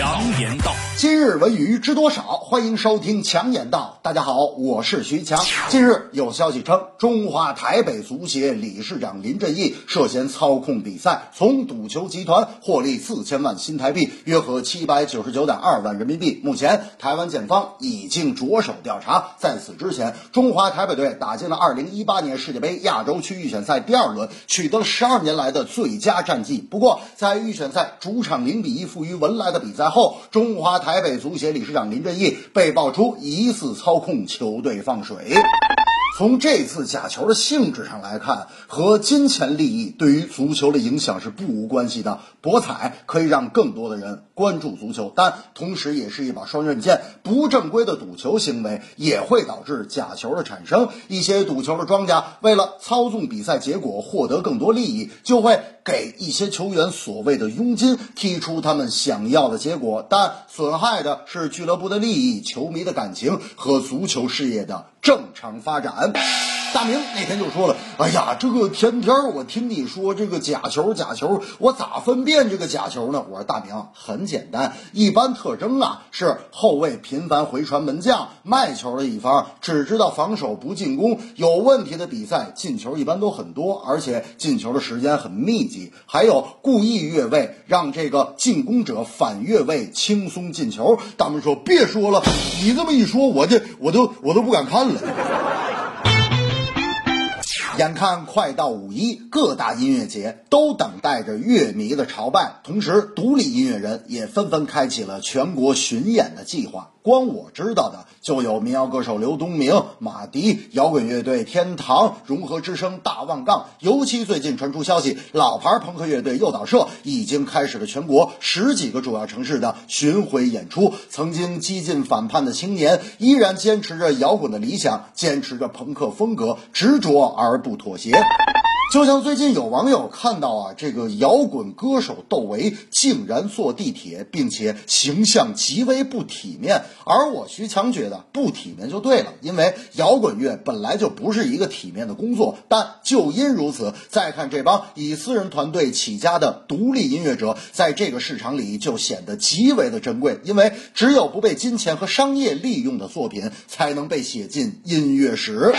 强言道。今日文娱知多少？欢迎收听强言道。大家好，我是徐强。近日有消息称，中华台北足协理事长林振义涉嫌操控比赛，从赌球集团获利四千万新台币，约合七百九十九点二万人民币。目前，台湾检方已经着手调查。在此之前，中华台北队打进了二零一八年世界杯亚洲区预选赛第二轮，取得了十二年来的最佳战绩。不过，在预选赛主场零比一负于文莱的比赛后，中华台北足协理事长林振义被爆出疑似操控球队放水。从这次假球的性质上来看，和金钱利益对于足球的影响是不无关系的。博彩可以让更多的人关注足球，但同时也是一把双刃剑。不正规的赌球行为也会导致假球的产生。一些赌球的庄家为了操纵比赛结果，获得更多利益，就会给一些球员所谓的佣金，踢出他们想要的结果。但损害的是俱乐部的利益、球迷的感情和足球事业的正常发展。大明那天就说了：“哎呀，这个天天我听你说这个假球，假球，我咋分辨这个假球呢？”我说：“大明，很简单，一般特征啊是后卫频繁回传门将，卖球的一方只知道防守不进攻。有问题的比赛进球一般都很多，而且进球的时间很密集。还有故意越位，让这个进攻者反越位，轻松进球。”大明说：“别说了，你这么一说，我这我都我都不敢看了。”眼看快到五一，各大音乐节都等待着乐迷的朝拜，同时独立音乐人也纷纷开启了全国巡演的计划。光我知道的就有民谣歌手刘东明、马迪、摇滚乐队天堂、融合之声大望杠。尤其最近传出消息，老牌朋克乐队诱导社已经开始了全国十几个主要城市的巡回演出。曾经激进反叛的青年，依然坚持着摇滚的理想，坚持着朋克风格，执着而不不妥协。就像最近有网友看到啊，这个摇滚歌手窦唯竟然坐地铁，并且形象极为不体面。而我徐强觉得不体面就对了，因为摇滚乐本来就不是一个体面的工作。但就因如此，再看这帮以私人团队起家的独立音乐者，在这个市场里就显得极为的珍贵，因为只有不被金钱和商业利用的作品，才能被写进音乐史。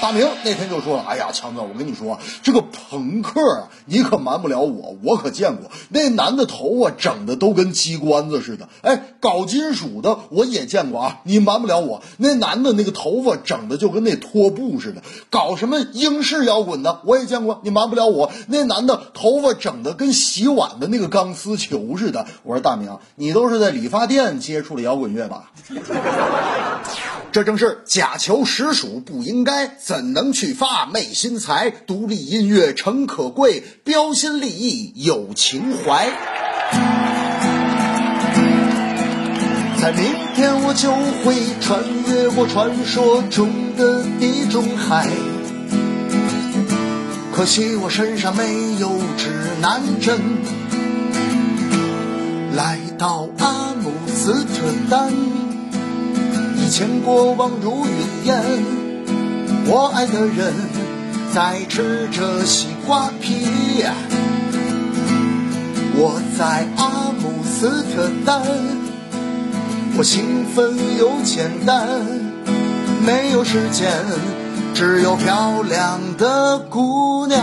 大明那天就说了：“哎呀，强子，我跟你说，这个朋克啊，你可瞒不了我，我可见过那男的头发整的都跟鸡冠子似的。哎，搞金属的我也见过啊，你瞒不了我，那男的那个头发整的就跟那拖布似的。搞什么英式摇滚的我也见过，你瞒不了我，那男的头发整的跟洗碗的那个钢丝球似的。我说大明，你都是在理发店接触的摇滚乐吧？这正是假球实属不应该。”怎能去发昧心财？独立音乐诚可贵，标新立异有情怀。在明天我就会穿越过传说中的地中海，可惜我身上没有指南针。来到阿姆斯特丹，前过往如云烟。我爱的人在吃着西瓜皮，我在阿姆斯特丹，我兴奋又简单，没有时间，只有漂亮的姑娘。